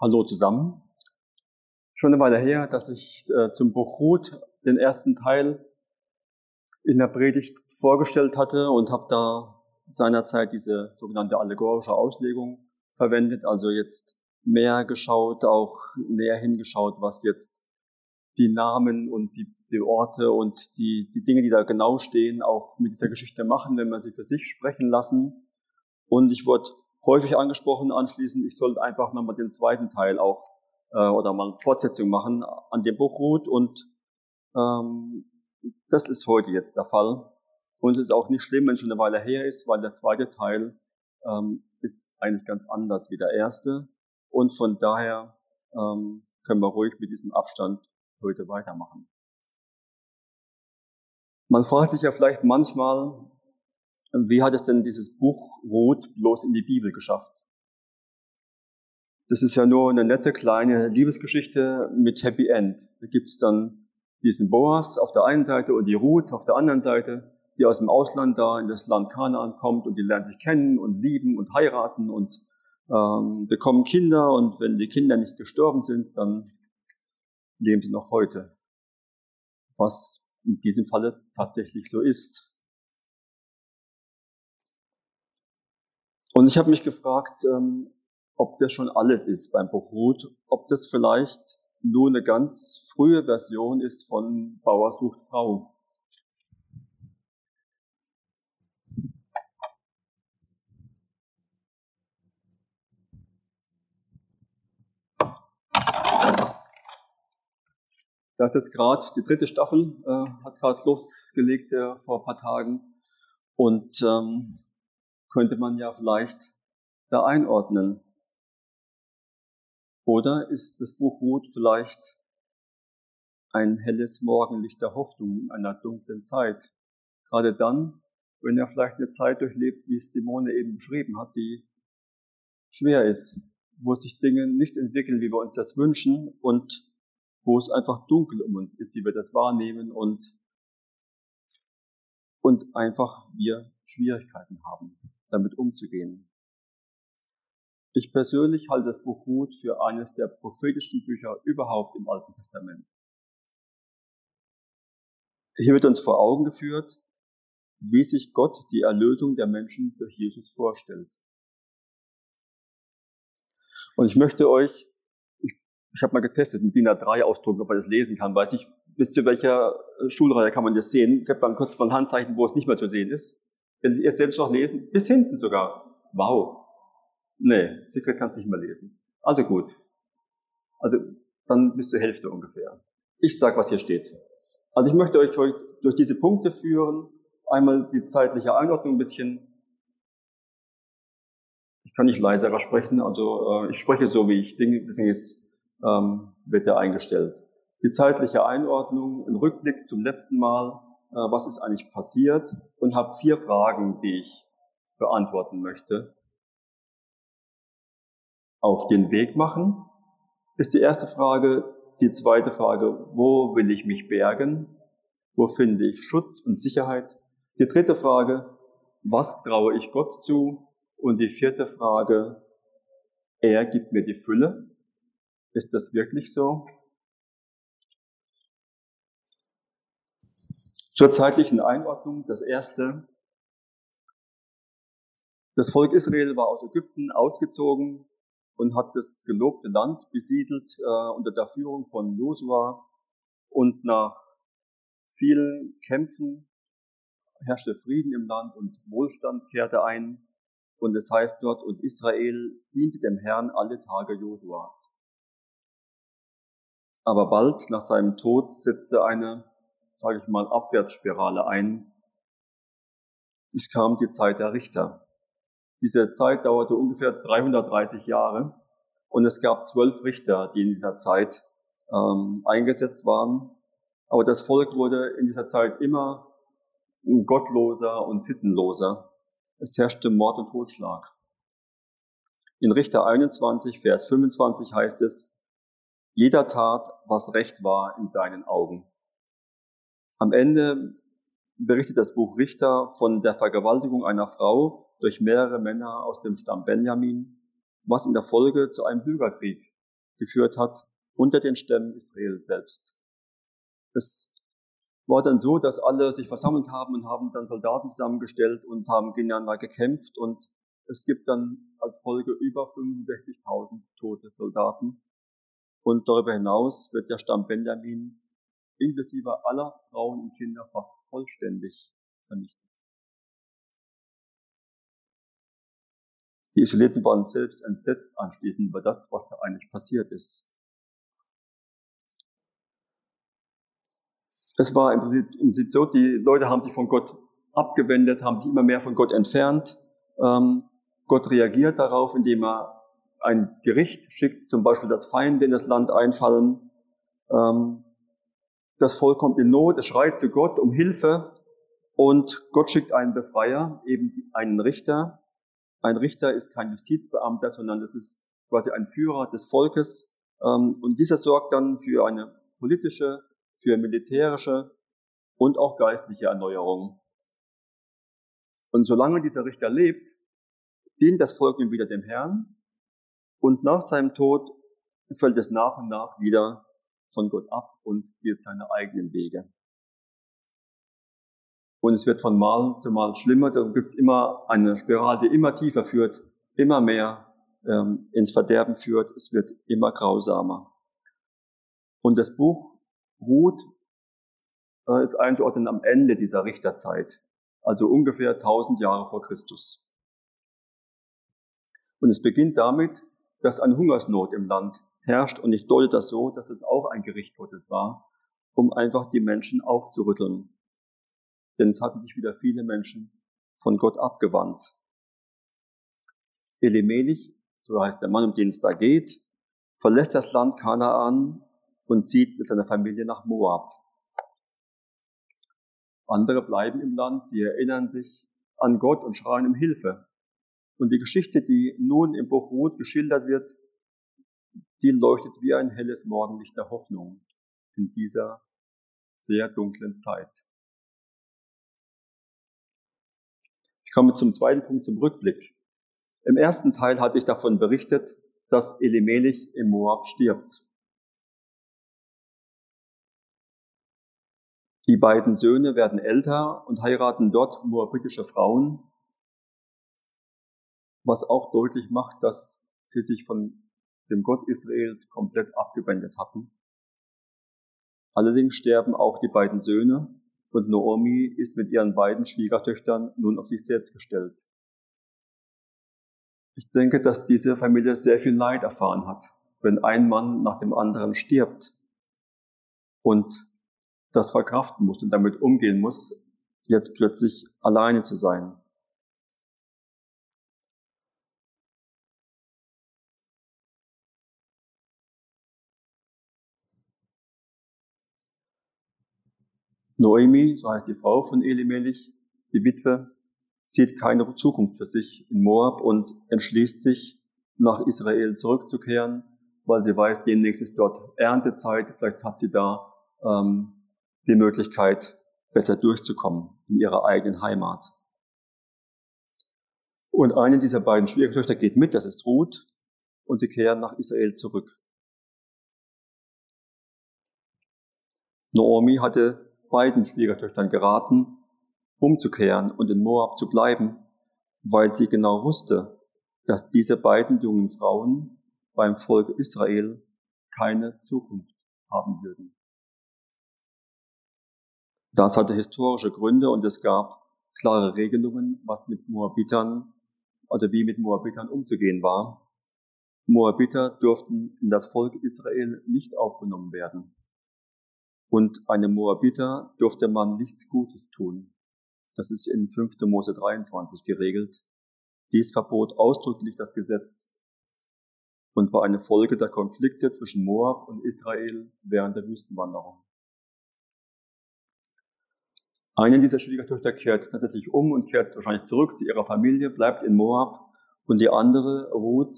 Hallo zusammen. Schon eine Weile her, dass ich äh, zum Buch Ruth den ersten Teil in der Predigt vorgestellt hatte und habe da seinerzeit diese sogenannte allegorische Auslegung verwendet, also jetzt mehr geschaut, auch näher hingeschaut, was jetzt die Namen und die, die Orte und die, die Dinge, die da genau stehen, auch mit dieser Geschichte machen, wenn wir sie für sich sprechen lassen. Und ich wurde häufig angesprochen anschließend, ich sollte einfach nochmal den zweiten Teil auch äh, oder mal Fortsetzung machen an dem Buch Ruth und ähm, das ist heute jetzt der Fall. Und es ist auch nicht schlimm, wenn es schon eine Weile her ist, weil der zweite Teil ähm, ist eigentlich ganz anders wie der erste. Und von daher ähm, können wir ruhig mit diesem Abstand heute weitermachen. Man fragt sich ja vielleicht manchmal, wie hat es denn dieses Buch Ruth bloß in die Bibel geschafft? Das ist ja nur eine nette kleine Liebesgeschichte mit Happy End. Da gibt es dann diesen Boas auf der einen Seite und die Ruth auf der anderen Seite, die aus dem Ausland da in das Land Kanaan kommt und die lernen sich kennen und lieben und heiraten und ähm, bekommen Kinder und wenn die Kinder nicht gestorben sind, dann leben sie noch heute. Was in diesem Falle tatsächlich so ist. Und ich habe mich gefragt, ähm, ob das schon alles ist beim Buch Ruth, ob das vielleicht nur eine ganz frühe Version ist von Bauer sucht Frau. Das ist gerade die dritte Staffel, äh, hat gerade losgelegt äh, vor ein paar Tagen. Und ähm, könnte man ja vielleicht da einordnen. Oder ist das Buch Ruth vielleicht ein helles Morgenlicht der Hoffnung in einer dunklen Zeit? Gerade dann, wenn er vielleicht eine Zeit durchlebt, wie es Simone eben beschrieben hat, die schwer ist, wo sich Dinge nicht entwickeln, wie wir uns das wünschen und wo es einfach dunkel um uns ist, wie wir das wahrnehmen und, und einfach wir Schwierigkeiten haben damit umzugehen. Ich persönlich halte das Buch Ruth für eines der prophetischen Bücher überhaupt im Alten Testament. Hier wird uns vor Augen geführt, wie sich Gott die Erlösung der Menschen durch Jesus vorstellt. Und ich möchte euch, ich, ich habe mal getestet mit DIN A3 ausdrucken, ob man das lesen kann, weiß ich, bis zu welcher Schulreihe kann man das sehen. Ich habe dann kurz mal ein Handzeichen, wo es nicht mehr zu sehen ist. Wenn Sie es selbst noch lesen, bis hinten sogar. Wow. Nee, Secret kannst nicht mehr lesen. Also gut. Also dann bis zur Hälfte ungefähr. Ich sag, was hier steht. Also ich möchte euch heute durch diese Punkte führen. Einmal die zeitliche Einordnung ein bisschen. Ich kann nicht leiserer sprechen, also äh, ich spreche so, wie ich denke, deswegen ist, ähm, wird er eingestellt. Die zeitliche Einordnung, ein Rückblick zum letzten Mal, was ist eigentlich passiert und habe vier Fragen, die ich beantworten möchte. Auf den Weg machen ist die erste Frage. Die zweite Frage, wo will ich mich bergen? Wo finde ich Schutz und Sicherheit? Die dritte Frage, was traue ich Gott zu? Und die vierte Frage, er gibt mir die Fülle. Ist das wirklich so? Zur zeitlichen Einordnung, das erste. Das Volk Israel war aus Ägypten ausgezogen und hat das gelobte Land besiedelt äh, unter der Führung von Josua. Und nach vielen Kämpfen herrschte Frieden im Land und Wohlstand kehrte ein. Und es heißt dort, und Israel diente dem Herrn alle Tage Josuas. Aber bald nach seinem Tod setzte eine sage ich mal, Abwärtsspirale ein. Es kam die Zeit der Richter. Diese Zeit dauerte ungefähr 330 Jahre und es gab zwölf Richter, die in dieser Zeit ähm, eingesetzt waren. Aber das Volk wurde in dieser Zeit immer gottloser und sittenloser. Es herrschte Mord und Totschlag. In Richter 21, Vers 25 heißt es, jeder tat, was recht war in seinen Augen. Am Ende berichtet das Buch Richter von der Vergewaltigung einer Frau durch mehrere Männer aus dem Stamm Benjamin, was in der Folge zu einem Bürgerkrieg geführt hat unter den Stämmen Israel selbst. Es war dann so, dass alle sich versammelt haben und haben dann Soldaten zusammengestellt und haben gegeneinander gekämpft und es gibt dann als Folge über 65.000 tote Soldaten. Und darüber hinaus wird der Stamm Benjamin inklusive aller Frauen und Kinder fast vollständig vernichtet. Die Israeliten waren selbst entsetzt anschließend über das, was da eigentlich passiert ist. Es war im Prinzip so, die Leute haben sich von Gott abgewendet, haben sich immer mehr von Gott entfernt. Ähm, Gott reagiert darauf, indem er ein Gericht schickt, zum Beispiel, dass Feinde in das Land einfallen. Ähm, das Volk kommt in Not, es schreit zu Gott um Hilfe und Gott schickt einen Befreier, eben einen Richter. Ein Richter ist kein Justizbeamter, sondern das ist quasi ein Führer des Volkes. Ähm, und dieser sorgt dann für eine politische, für militärische und auch geistliche Erneuerung. Und solange dieser Richter lebt, dient das Volk nun wieder dem Herrn und nach seinem Tod fällt es nach und nach wieder von Gott ab und geht seine eigenen Wege. Und es wird von Mal zu Mal schlimmer. Da gibt es immer eine Spirale, die immer tiefer führt, immer mehr ähm, ins Verderben führt. Es wird immer grausamer. Und das Buch Ruth äh, ist einzuordnen am Ende dieser Richterzeit, also ungefähr 1000 Jahre vor Christus. Und es beginnt damit, dass eine Hungersnot im Land herrscht. Und ich deute das so, dass es auch ein Gericht Gottes war, um einfach die Menschen aufzurütteln. Denn es hatten sich wieder viele Menschen von Gott abgewandt. Elimelech, so heißt der Mann, um den es da geht, verlässt das Land Kanaan und zieht mit seiner Familie nach Moab. Andere bleiben im Land, sie erinnern sich an Gott und schreien um Hilfe. Und die Geschichte, die nun im Buch Ruth geschildert wird, die leuchtet wie ein helles Morgenlicht der Hoffnung in dieser sehr dunklen Zeit. Ich komme zum zweiten Punkt, zum Rückblick. Im ersten Teil hatte ich davon berichtet, dass Elimelech im Moab stirbt. Die beiden Söhne werden älter und heiraten dort moabitische Frauen, was auch deutlich macht, dass sie sich von dem Gott Israels komplett abgewendet hatten. Allerdings sterben auch die beiden Söhne und Naomi ist mit ihren beiden Schwiegertöchtern nun auf sich selbst gestellt. Ich denke, dass diese Familie sehr viel Leid erfahren hat, wenn ein Mann nach dem anderen stirbt und das verkraften muss und damit umgehen muss, jetzt plötzlich alleine zu sein. Noemi, so heißt die Frau von Elimelech, die Witwe, sieht keine Zukunft für sich in Moab und entschließt sich, nach Israel zurückzukehren, weil sie weiß, demnächst ist dort Erntezeit, vielleicht hat sie da ähm, die Möglichkeit, besser durchzukommen in ihrer eigenen Heimat. Und eine dieser beiden Schwiegertöchter geht mit, das ist Ruth, und sie kehren nach Israel zurück. Naomi hatte beiden Schwiegertöchtern geraten, umzukehren und in Moab zu bleiben, weil sie genau wusste, dass diese beiden jungen Frauen beim Volk Israel keine Zukunft haben würden. Das hatte historische Gründe und es gab klare Regelungen, was mit Moabitern oder wie mit Moabitern umzugehen war. Moabiter durften in das Volk Israel nicht aufgenommen werden und einem Moabiter durfte man nichts Gutes tun. Das ist in 5. Mose 23 geregelt. Dies verbot ausdrücklich das Gesetz und war eine Folge der Konflikte zwischen Moab und Israel während der Wüstenwanderung. Eine dieser Schwiegertöchter kehrt tatsächlich um und kehrt wahrscheinlich zurück zu ihrer Familie, bleibt in Moab und die andere, Ruth,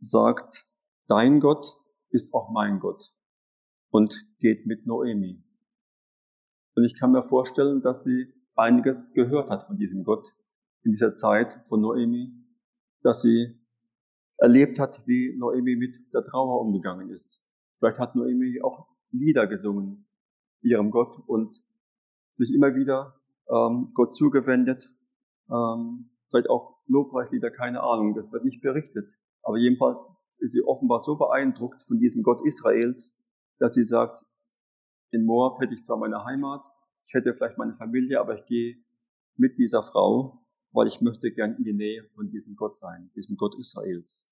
sagt, dein Gott ist auch mein Gott und geht mit Noemi. Und ich kann mir vorstellen, dass sie einiges gehört hat von diesem Gott in dieser Zeit von Noemi, dass sie erlebt hat, wie Noemi mit der Trauer umgegangen ist. Vielleicht hat Noemi auch Lieder gesungen ihrem Gott und sich immer wieder ähm, Gott zugewendet. Ähm, vielleicht auch Lobpreislieder, keine Ahnung, das wird nicht berichtet. Aber jedenfalls ist sie offenbar so beeindruckt von diesem Gott Israels, dass sie sagt, in Moab hätte ich zwar meine Heimat, ich hätte vielleicht meine Familie, aber ich gehe mit dieser Frau, weil ich möchte gern in die Nähe von diesem Gott sein, diesem Gott Israels.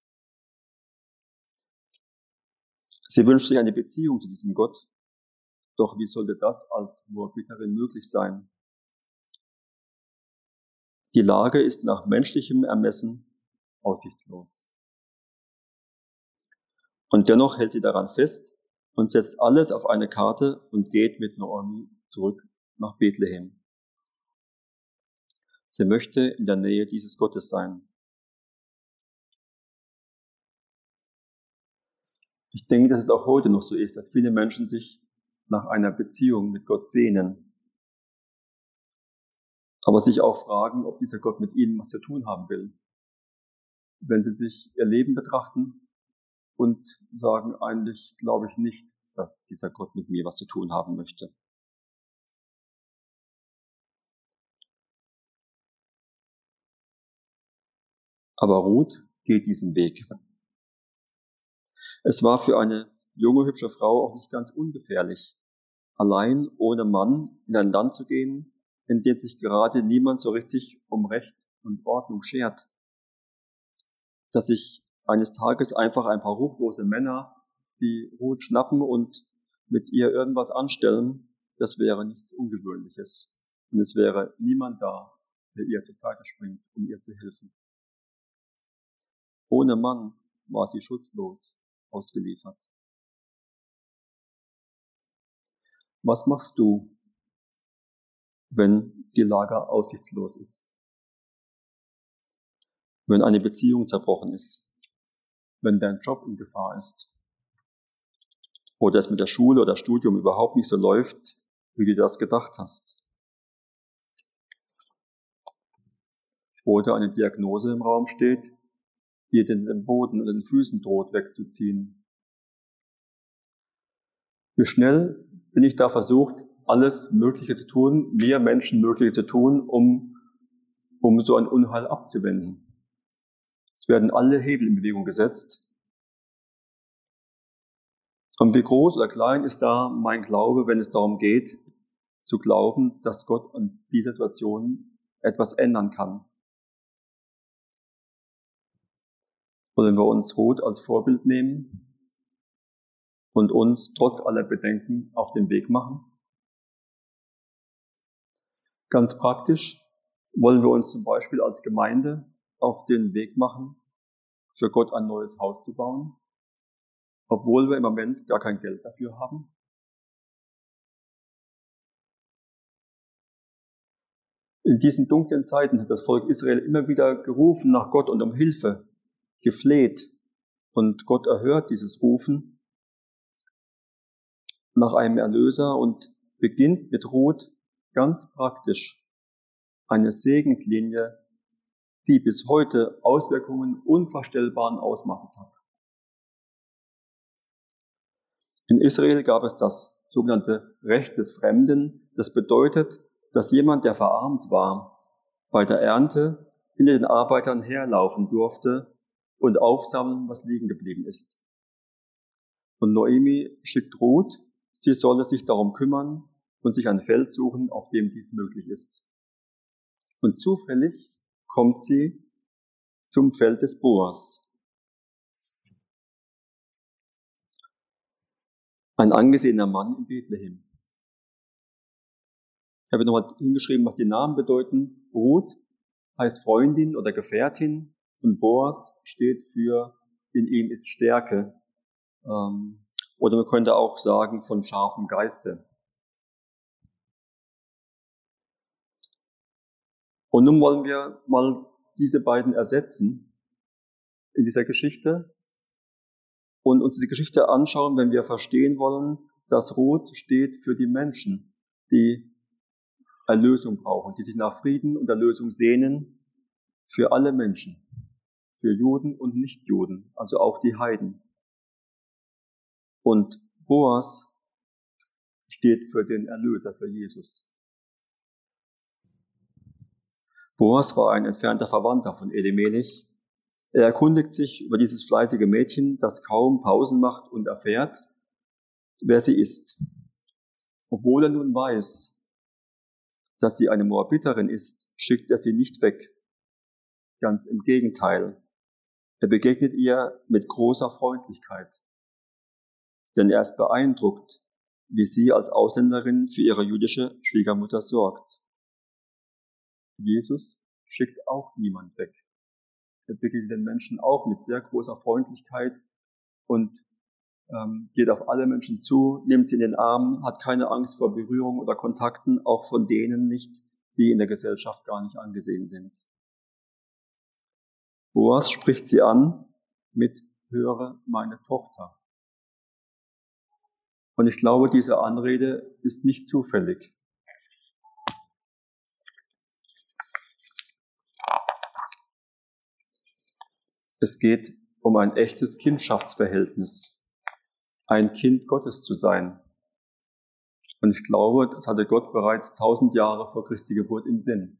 Sie wünscht sich eine Beziehung zu diesem Gott, doch wie sollte das als Moabiterin möglich sein? Die Lage ist nach menschlichem Ermessen aussichtslos. Und dennoch hält sie daran fest und setzt alles auf eine Karte und geht mit Naomi zurück nach Bethlehem. Sie möchte in der Nähe dieses Gottes sein. Ich denke, dass es auch heute noch so ist, dass viele Menschen sich nach einer Beziehung mit Gott sehnen, aber sich auch fragen, ob dieser Gott mit ihnen was zu tun haben will. Wenn sie sich ihr Leben betrachten und sagen, eigentlich glaube ich nicht, dass dieser Gott mit mir was zu tun haben möchte. Aber Ruth geht diesen Weg. Es war für eine junge, hübsche Frau auch nicht ganz ungefährlich, allein ohne Mann in ein Land zu gehen, in dem sich gerade niemand so richtig um Recht und Ordnung schert. Dass sich eines Tages einfach ein paar ruchlose Männer die Ruth schnappen und mit ihr irgendwas anstellen, das wäre nichts Ungewöhnliches. Und es wäre niemand da, der ihr zur Seite springt, um ihr zu helfen. Ohne Mann war sie schutzlos ausgeliefert. Was machst du, wenn die Lage aussichtslos ist? Wenn eine Beziehung zerbrochen ist? Wenn dein Job in Gefahr ist? Oder es mit der Schule oder Studium überhaupt nicht so läuft, wie du das gedacht hast? Oder eine Diagnose im Raum steht, die den Boden und den Füßen droht wegzuziehen. Wie schnell bin ich da versucht, alles Mögliche zu tun, mehr Menschen Mögliche zu tun, um, um so ein Unheil abzuwenden. Es werden alle Hebel in Bewegung gesetzt. Und wie groß oder klein ist da mein Glaube, wenn es darum geht, zu glauben, dass Gott an dieser Situation etwas ändern kann. Wollen wir uns Ruth als Vorbild nehmen und uns trotz aller Bedenken auf den Weg machen? Ganz praktisch wollen wir uns zum Beispiel als Gemeinde auf den Weg machen, für Gott ein neues Haus zu bauen, obwohl wir im Moment gar kein Geld dafür haben. In diesen dunklen Zeiten hat das Volk Israel immer wieder gerufen nach Gott und um Hilfe, gefleht. Und Gott erhört dieses Rufen nach einem Erlöser und beginnt mit Ruth ganz praktisch eine Segenslinie, die bis heute Auswirkungen unvorstellbaren Ausmaßes hat. In Israel gab es das sogenannte Recht des Fremden. Das bedeutet, dass jemand, der verarmt war, bei der Ernte hinter den Arbeitern herlaufen durfte und aufsammeln, was liegen geblieben ist. Und Noemi schickt Ruth Sie solle sich darum kümmern und sich ein Feld suchen, auf dem dies möglich ist. Und zufällig kommt sie zum Feld des Boas. Ein angesehener Mann in Bethlehem. Ich habe nochmal hingeschrieben, was die Namen bedeuten. Ruth heißt Freundin oder Gefährtin und Boas steht für in ihm ist Stärke. Ähm, oder man könnte auch sagen von scharfem Geiste. Und nun wollen wir mal diese beiden ersetzen in dieser Geschichte und uns die Geschichte anschauen, wenn wir verstehen wollen, dass Rot steht für die Menschen, die Erlösung brauchen, die sich nach Frieden und Erlösung sehnen, für alle Menschen, für Juden und Nichtjuden, also auch die Heiden. Und Boas steht für den Erlöser, für Jesus. Boas war ein entfernter Verwandter von Elimelech. Er erkundigt sich über dieses fleißige Mädchen, das kaum Pausen macht und erfährt, wer sie ist. Obwohl er nun weiß, dass sie eine Moabiterin ist, schickt er sie nicht weg. Ganz im Gegenteil. Er begegnet ihr mit großer Freundlichkeit. Denn er ist beeindruckt, wie sie als Ausländerin für ihre jüdische Schwiegermutter sorgt. Jesus schickt auch niemand weg. Er begegnet den Menschen auch mit sehr großer Freundlichkeit und ähm, geht auf alle Menschen zu, nimmt sie in den Arm, hat keine Angst vor Berührung oder Kontakten, auch von denen nicht, die in der Gesellschaft gar nicht angesehen sind. Boas spricht sie an mit Höre meine Tochter. Und ich glaube, diese Anrede ist nicht zufällig. Es geht um ein echtes Kindschaftsverhältnis, ein Kind Gottes zu sein. Und ich glaube, das hatte Gott bereits tausend Jahre vor Christi Geburt im Sinn.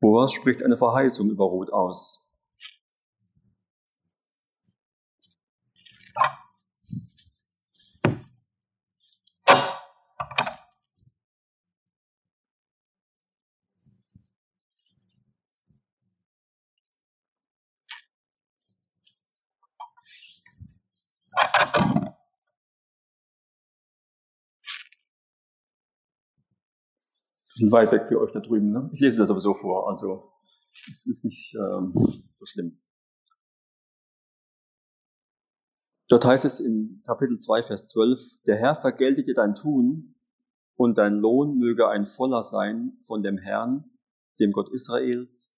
Boas spricht eine Verheißung über Ruth aus. Bisschen weit weg für euch da drüben. Ne? Ich lese das sowieso vor, also es ist nicht ähm, so schlimm. Dort heißt es im Kapitel 2, Vers 12, der Herr vergelte dir dein Tun und dein Lohn möge ein voller sein von dem Herrn, dem Gott Israels,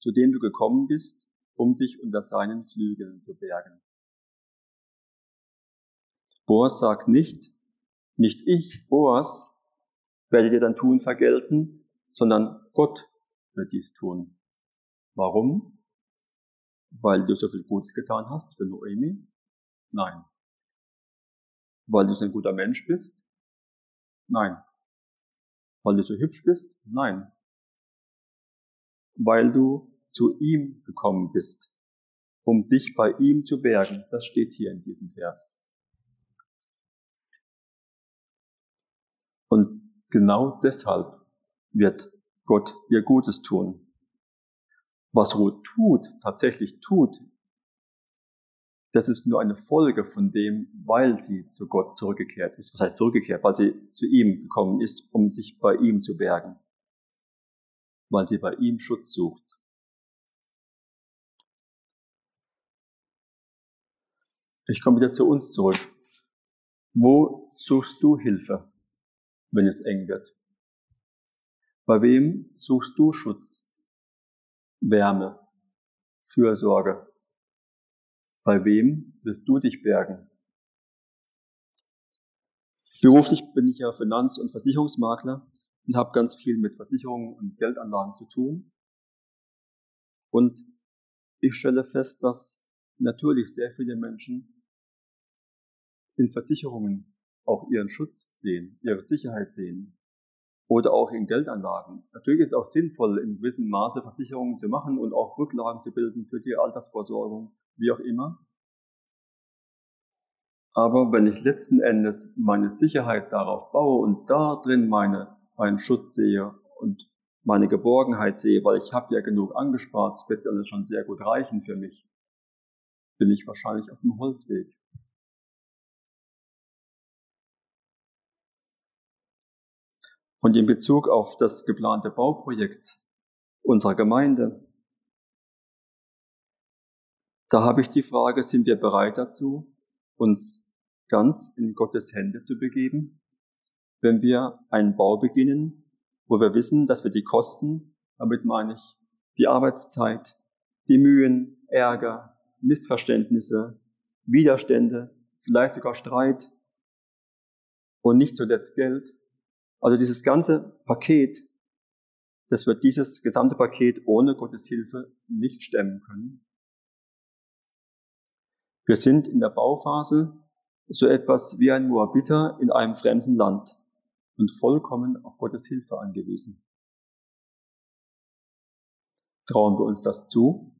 zu dem du gekommen bist, um dich unter seinen Flügeln zu bergen. Boas sagt nicht, nicht ich, Boas, werde dir dein Tun vergelten, sondern Gott wird dies tun. Warum? Weil du so viel Gutes getan hast für Noemi? Nein. Weil du so ein guter Mensch bist? Nein. Weil du so hübsch bist? Nein. Weil du zu ihm gekommen bist, um dich bei ihm zu bergen. Das steht hier in diesem Vers. Und Genau deshalb wird Gott dir Gutes tun. Was Ruth tut, tatsächlich tut, das ist nur eine Folge von dem, weil sie zu Gott zurückgekehrt ist. Was heißt zurückgekehrt? Weil sie zu ihm gekommen ist, um sich bei ihm zu bergen. Weil sie bei ihm Schutz sucht. Ich komme wieder zu uns zurück. Wo suchst du Hilfe? Wenn es eng wird? Bei wem suchst du Schutz, Wärme, Fürsorge? Bei wem wirst du dich bergen? Beruflich bin ich ja Finanz- und Versicherungsmakler und habe ganz viel mit Versicherungen und Geldanlagen zu tun. Und ich stelle fest, dass natürlich sehr viele Menschen in Versicherungen auch ihren Schutz sehen, ihre Sicherheit sehen oder auch in Geldanlagen. Natürlich ist es auch sinnvoll, in gewissem Maße Versicherungen zu machen und auch Rücklagen zu bilden für die Altersvorsorgung, wie auch immer. Aber wenn ich letzten Endes meine Sicherheit darauf baue und da drin meine, meinen Schutz sehe und meine Geborgenheit sehe, weil ich habe ja genug angespart, es wird alles schon sehr gut reichen für mich, bin ich wahrscheinlich auf dem Holzweg. Und in Bezug auf das geplante Bauprojekt unserer Gemeinde, da habe ich die Frage, sind wir bereit dazu, uns ganz in Gottes Hände zu begeben, wenn wir einen Bau beginnen, wo wir wissen, dass wir die Kosten, damit meine ich die Arbeitszeit, die Mühen, Ärger, Missverständnisse, Widerstände, vielleicht sogar Streit und nicht zuletzt Geld, also dieses ganze Paket, dass wir dieses gesamte Paket ohne Gottes Hilfe nicht stemmen können. Wir sind in der Bauphase so etwas wie ein Moabiter in einem fremden Land und vollkommen auf Gottes Hilfe angewiesen. Trauen wir uns das zu?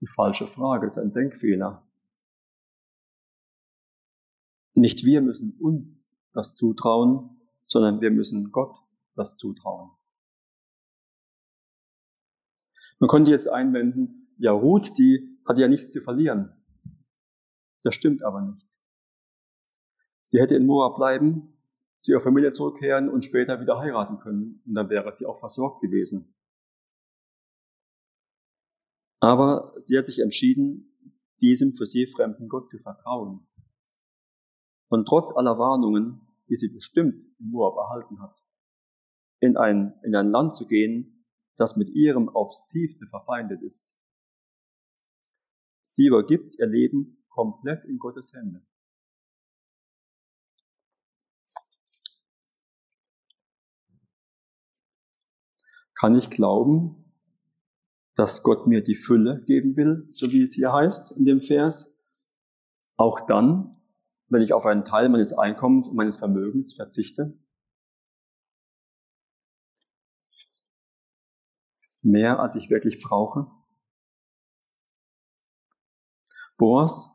Die falsche Frage, ist ein Denkfehler. Nicht wir müssen uns das zutrauen, sondern wir müssen Gott das zutrauen. Man konnte jetzt einwenden, ja, Ruth, die hat ja nichts zu verlieren. Das stimmt aber nicht. Sie hätte in Moab bleiben, zu ihrer Familie zurückkehren und später wieder heiraten können. Und dann wäre sie auch versorgt gewesen. Aber sie hat sich entschieden, diesem für sie fremden Gott zu vertrauen. Und trotz aller Warnungen, die sie bestimmt in Moab erhalten hat, in ein, in ein Land zu gehen, das mit ihrem aufs tiefste verfeindet ist. Sie übergibt ihr Leben komplett in Gottes Hände. Kann ich glauben, dass Gott mir die Fülle geben will, so wie es hier heißt in dem Vers? Auch dann, wenn ich auf einen Teil meines Einkommens und meines Vermögens verzichte? Mehr als ich wirklich brauche? Boas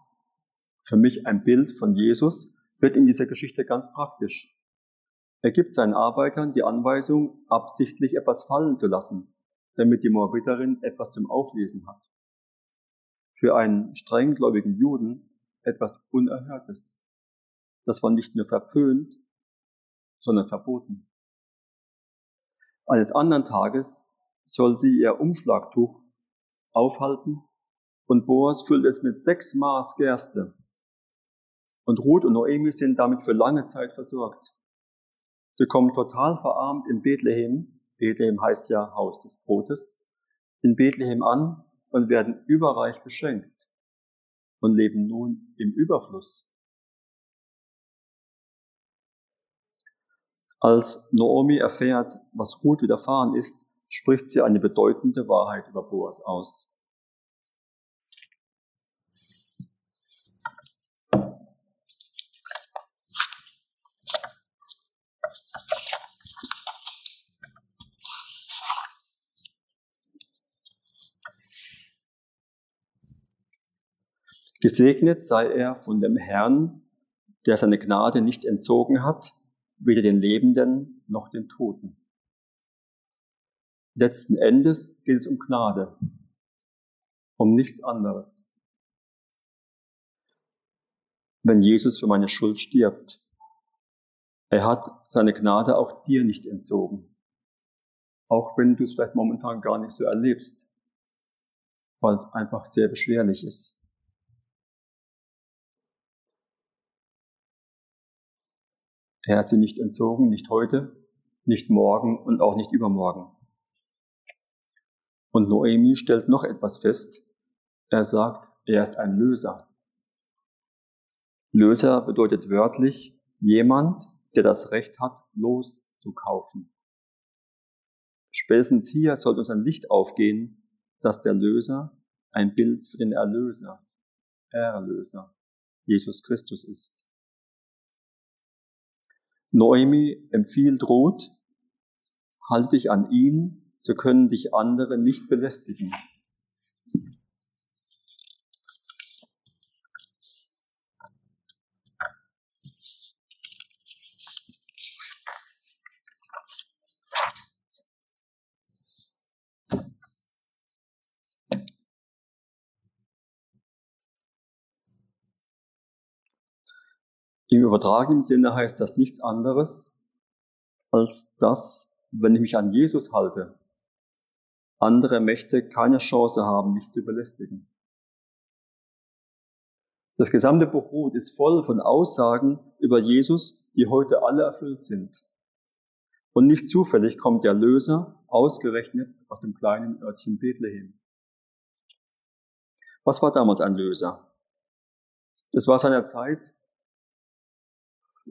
für mich ein Bild von Jesus, wird in dieser Geschichte ganz praktisch. Er gibt seinen Arbeitern die Anweisung, absichtlich etwas fallen zu lassen, damit die Moabiterin etwas zum Auflesen hat. Für einen strenggläubigen Juden etwas Unerhörtes. Das war nicht nur verpönt, sondern verboten. Eines anderen Tages soll sie ihr Umschlagtuch aufhalten und Boas füllt es mit sechs Maß Gerste und Ruth und Noemi sind damit für lange Zeit versorgt. Sie kommen total verarmt in Bethlehem, Bethlehem heißt ja Haus des Brotes, in Bethlehem an und werden überreich beschenkt und leben nun im Überfluss. Als Naomi erfährt, was Ruth widerfahren ist, spricht sie eine bedeutende Wahrheit über Boas aus. Gesegnet sei er von dem Herrn, der seine Gnade nicht entzogen hat, weder den Lebenden noch den Toten. Letzten Endes geht es um Gnade, um nichts anderes. Wenn Jesus für meine Schuld stirbt, er hat seine Gnade auch dir nicht entzogen, auch wenn du es vielleicht momentan gar nicht so erlebst, weil es einfach sehr beschwerlich ist. Er hat sie nicht entzogen, nicht heute, nicht morgen und auch nicht übermorgen. Und Noemi stellt noch etwas fest. Er sagt, er ist ein Löser. Löser bedeutet wörtlich jemand, der das Recht hat, loszukaufen. Spätestens hier sollte uns ein Licht aufgehen, dass der Löser ein Bild für den Erlöser, Erlöser, Jesus Christus ist. Noemi empfiehlt Ruth, halte dich an ihn, so können dich andere nicht belästigen. Im übertragenen Sinne heißt das nichts anderes, als dass, wenn ich mich an Jesus halte, andere Mächte keine Chance haben, mich zu belästigen. Das gesamte Buch Ruth ist voll von Aussagen über Jesus, die heute alle erfüllt sind. Und nicht zufällig kommt der Löser ausgerechnet aus dem kleinen Örtchen Bethlehem. Was war damals ein Löser? Es war seiner Zeit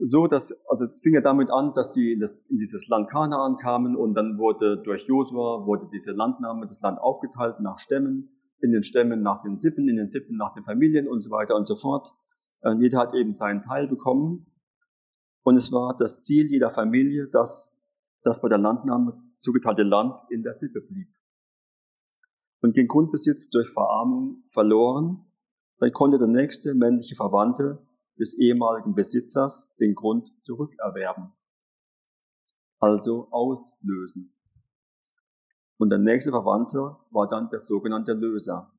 so, dass, also es fing ja damit an, dass die in, dieses Land Kanaan kamen und dann wurde durch Josua, wurde diese Landnahme, das Land aufgeteilt nach Stämmen, in den Stämmen nach den Sippen, in den Sippen nach den Familien und so weiter und so fort. Und jeder hat eben seinen Teil bekommen. Und es war das Ziel jeder Familie, dass das bei der Landnahme zugeteilte Land in der Sippe blieb. Und ging Grundbesitz durch Verarmung verloren, dann konnte der nächste männliche Verwandte des ehemaligen Besitzers den Grund zurückerwerben, also auslösen. Und der nächste Verwandte war dann der sogenannte Löser.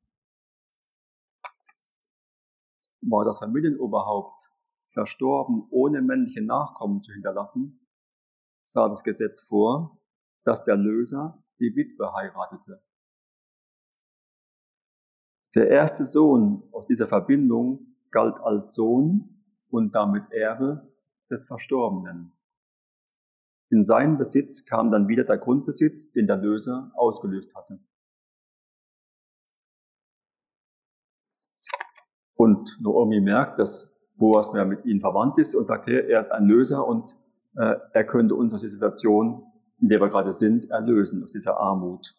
War das Familienoberhaupt verstorben, ohne männliche Nachkommen zu hinterlassen, sah das Gesetz vor, dass der Löser die Witwe heiratete. Der erste Sohn aus dieser Verbindung galt als Sohn und damit Erbe des Verstorbenen. In seinen Besitz kam dann wieder der Grundbesitz, den der Löser ausgelöst hatte. Und Naomi merkt, dass Boas mehr mit ihnen verwandt ist und sagt, hey, er ist ein Löser und äh, er könnte uns aus der Situation, in der wir gerade sind, erlösen, aus dieser Armut.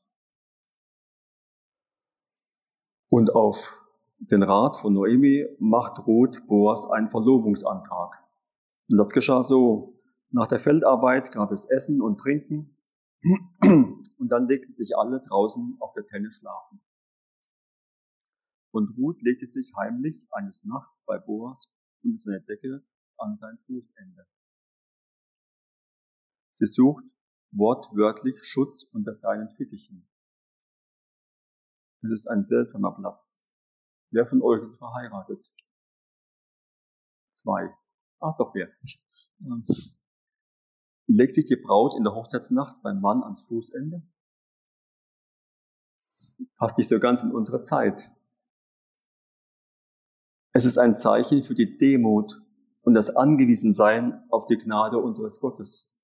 Und auf den Rat von Noemi macht Ruth Boas einen Verlobungsantrag. Und das geschah so. Nach der Feldarbeit gab es Essen und Trinken und dann legten sich alle draußen auf der Tenne schlafen. Und Ruth legte sich heimlich eines Nachts bei Boas und seine Decke an sein Fußende. Sie sucht wortwörtlich Schutz unter seinen Fittichen. Es ist ein seltsamer Platz. Wer von euch ist verheiratet? Zwei. Ach doch, wer? Legt sich die Braut in der Hochzeitsnacht beim Mann ans Fußende? Passt nicht so ganz in unsere Zeit. Es ist ein Zeichen für die Demut und das Angewiesensein auf die Gnade unseres Gottes.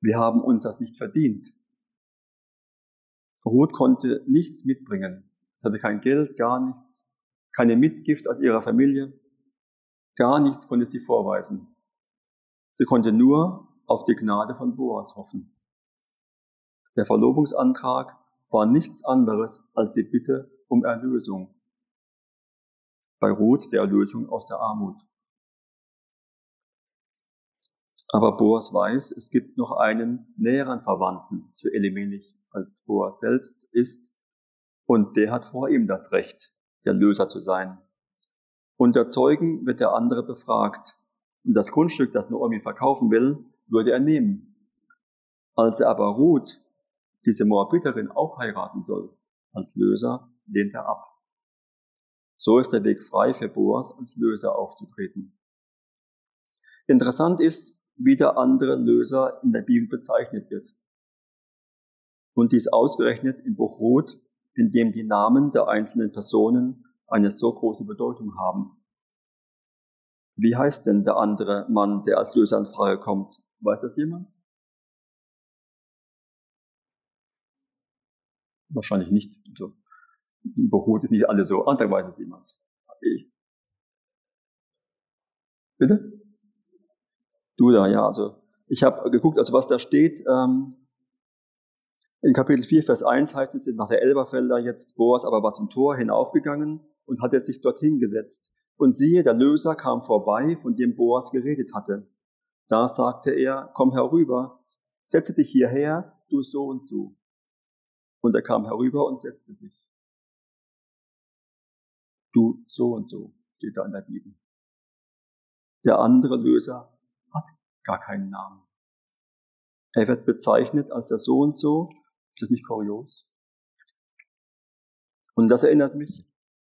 Wir haben uns das nicht verdient. Ruth konnte nichts mitbringen. Sie hatte kein Geld, gar nichts, keine Mitgift aus ihrer Familie, gar nichts konnte sie vorweisen. Sie konnte nur auf die Gnade von Boas hoffen. Der Verlobungsantrag war nichts anderes als die Bitte um Erlösung. Bei Ruth der Erlösung aus der Armut. Aber Boas weiß, es gibt noch einen näheren Verwandten zu Elimelech, als Boas selbst ist, und der hat vor ihm das Recht, der Löser zu sein. Unter Zeugen wird der andere befragt. Und das Grundstück, das Naomi verkaufen will, würde er nehmen. Als er aber Ruth, diese Moabiterin, auch heiraten soll, als Löser, lehnt er ab. So ist der Weg frei für Boas, als Löser aufzutreten. Interessant ist, wie der andere Löser in der Bibel bezeichnet wird. Und dies ausgerechnet im Buch Ruth in dem die Namen der einzelnen Personen eine so große Bedeutung haben. Wie heißt denn der andere Mann, der als Löser in Frage kommt? Weiß das jemand? Wahrscheinlich nicht. Also, Beruht ist nicht alle so. Und weiß es jemand. Ich. Bitte? Du da, ja. Also ich habe geguckt, also was da steht. Ähm, in Kapitel 4, Vers 1 heißt es nach der Elberfelder jetzt, Boas aber war zum Tor hinaufgegangen und hatte sich dorthin gesetzt. Und siehe, der Löser kam vorbei, von dem Boas geredet hatte. Da sagte er, komm herüber, setze dich hierher, du so und so. Und er kam herüber und setzte sich. Du so und so, steht da in der Bibel. Der andere Löser hat gar keinen Namen. Er wird bezeichnet als der so und so ist das nicht kurios? Und das erinnert mich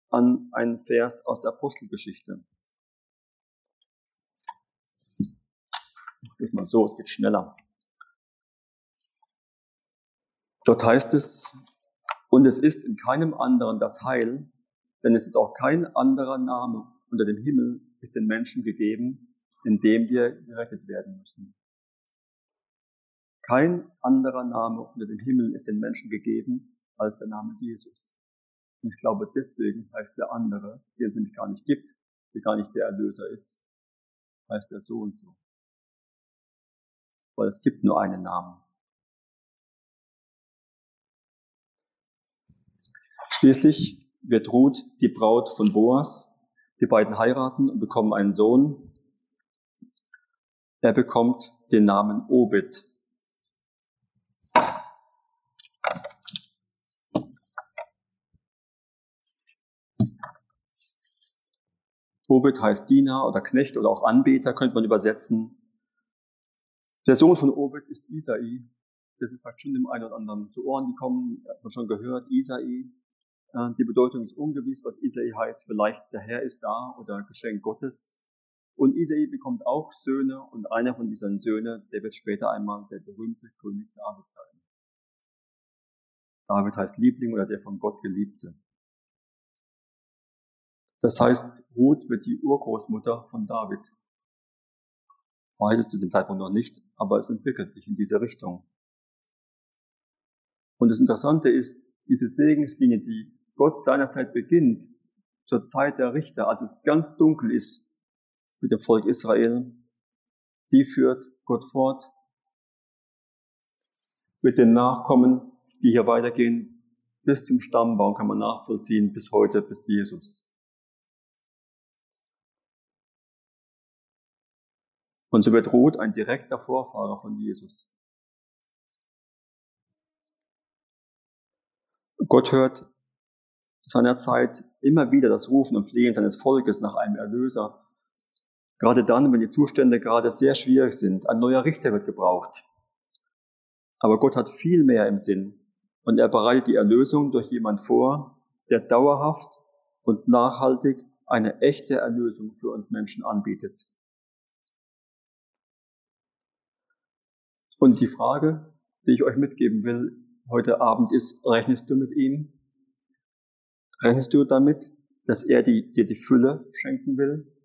an einen Vers aus der Apostelgeschichte. Das mal so, es geht schneller. Dort heißt es, und es ist in keinem anderen das Heil, denn es ist auch kein anderer Name unter dem Himmel ist den Menschen gegeben, in dem wir gerettet werden müssen. Kein anderer Name unter dem Himmel ist den Menschen gegeben als der Name Jesus. Und ich glaube, deswegen heißt der andere, der es nämlich gar nicht gibt, der gar nicht der Erlöser ist, heißt er so und so. Weil es gibt nur einen Namen. Schließlich wird Ruth die Braut von Boas. Die beiden heiraten und bekommen einen Sohn. Er bekommt den Namen Obed. Obed heißt Diener oder Knecht oder auch Anbeter, könnte man übersetzen. Der Sohn von Obed ist Isai. Das ist vielleicht schon dem einen oder anderen zu Ohren gekommen, hat man schon gehört, Isai. Äh, die Bedeutung ist ungewiss, was Isai heißt. Vielleicht der Herr ist da oder Geschenk Gottes. Und Isai bekommt auch Söhne und einer von diesen Söhnen, der wird später einmal der berühmte König David sein. David heißt Liebling oder der von Gott Geliebte. Das heißt, Ruth wird die Urgroßmutter von David. Weiß es zu dem Zeitpunkt noch nicht, aber es entwickelt sich in diese Richtung. Und das Interessante ist, diese Segenslinie, die Gott seinerzeit beginnt, zur Zeit der Richter, als es ganz dunkel ist mit dem Volk Israel, die führt Gott fort mit den Nachkommen, die hier weitergehen, bis zum Stammbaum kann man nachvollziehen, bis heute, bis Jesus. Und so Ruth ein direkter Vorfahrer von Jesus. Gott hört seinerzeit immer wieder das Rufen und Flehen seines Volkes nach einem Erlöser. Gerade dann, wenn die Zustände gerade sehr schwierig sind. Ein neuer Richter wird gebraucht. Aber Gott hat viel mehr im Sinn. Und er bereitet die Erlösung durch jemand vor, der dauerhaft und nachhaltig eine echte Erlösung für uns Menschen anbietet. Und die Frage, die ich euch mitgeben will heute Abend ist, rechnest du mit ihm? Rechnest du damit, dass er die, dir die Fülle schenken will?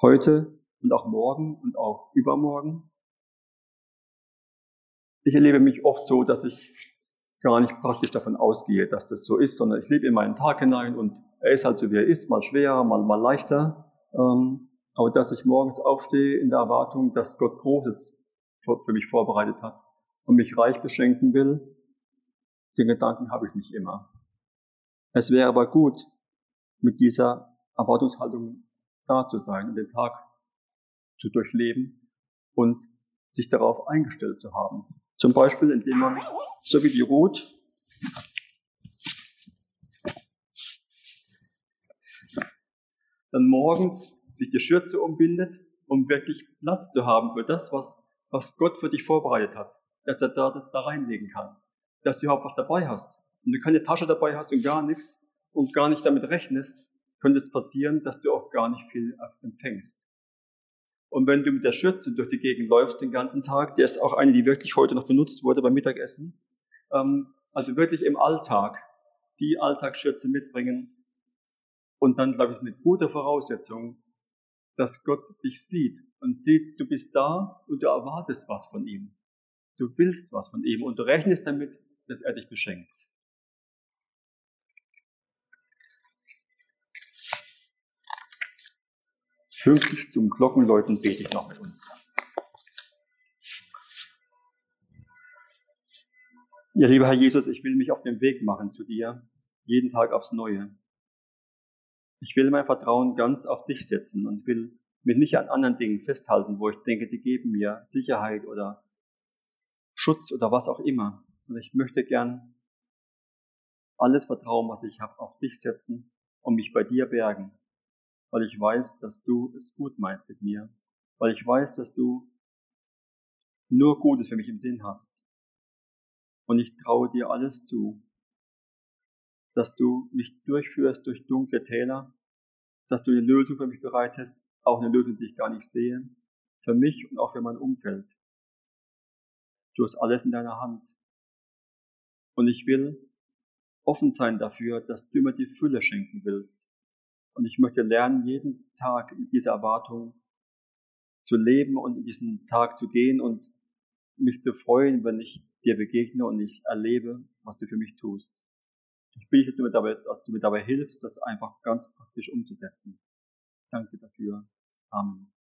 Heute und auch morgen und auch übermorgen? Ich erlebe mich oft so, dass ich gar nicht praktisch davon ausgehe, dass das so ist, sondern ich lebe in meinen Tag hinein und er ist halt so, wie er ist, mal schwerer, mal, mal leichter. Ähm, aber dass ich morgens aufstehe in der Erwartung, dass Gott Großes für mich vorbereitet hat und mich reich beschenken will, den Gedanken habe ich nicht immer. Es wäre aber gut, mit dieser Erwartungshaltung da zu sein und den Tag zu durchleben und sich darauf eingestellt zu haben. Zum Beispiel, indem man, so wie die Ruth, dann morgens sich die Schürze umbindet, um wirklich Platz zu haben für das, was, was Gott für dich vorbereitet hat. Dass er da das da reinlegen kann. Dass du überhaupt was dabei hast. Wenn du keine Tasche dabei hast und gar nichts und gar nicht damit rechnest, könnte es passieren, dass du auch gar nicht viel empfängst. Und wenn du mit der Schürze durch die Gegend läufst den ganzen Tag, der ist auch eine, die wirklich heute noch benutzt wurde beim Mittagessen, ähm, also wirklich im Alltag die Alltagsschürze mitbringen. Und dann, glaube ich, ist eine gute Voraussetzung, dass Gott dich sieht und sieht, du bist da und du erwartest was von ihm. Du willst was von ihm und du rechnest damit, dass er dich beschenkt. Pünktlich zum Glockenläuten bete ich noch mit uns. Ja, lieber Herr Jesus, ich will mich auf den Weg machen zu dir, jeden Tag aufs Neue. Ich will mein Vertrauen ganz auf dich setzen und will mich nicht an anderen Dingen festhalten, wo ich denke, die geben mir Sicherheit oder Schutz oder was auch immer. Und ich möchte gern alles Vertrauen, was ich habe, auf dich setzen und mich bei dir bergen, weil ich weiß, dass du es gut meinst mit mir, weil ich weiß, dass du nur Gutes für mich im Sinn hast. Und ich traue dir alles zu, dass du mich durchführst durch dunkle Täler, dass du eine Lösung für mich bereitest, auch eine Lösung, die ich gar nicht sehe, für mich und auch für mein Umfeld. Du hast alles in deiner Hand. Und ich will offen sein dafür, dass du mir die Fülle schenken willst. Und ich möchte lernen, jeden Tag mit dieser Erwartung zu leben und in diesen Tag zu gehen und mich zu freuen, wenn ich dir begegne und ich erlebe, was du für mich tust. Ich bitte, dabei, dass du mir dabei hilfst, das einfach ganz praktisch umzusetzen. danke dafür. Amen.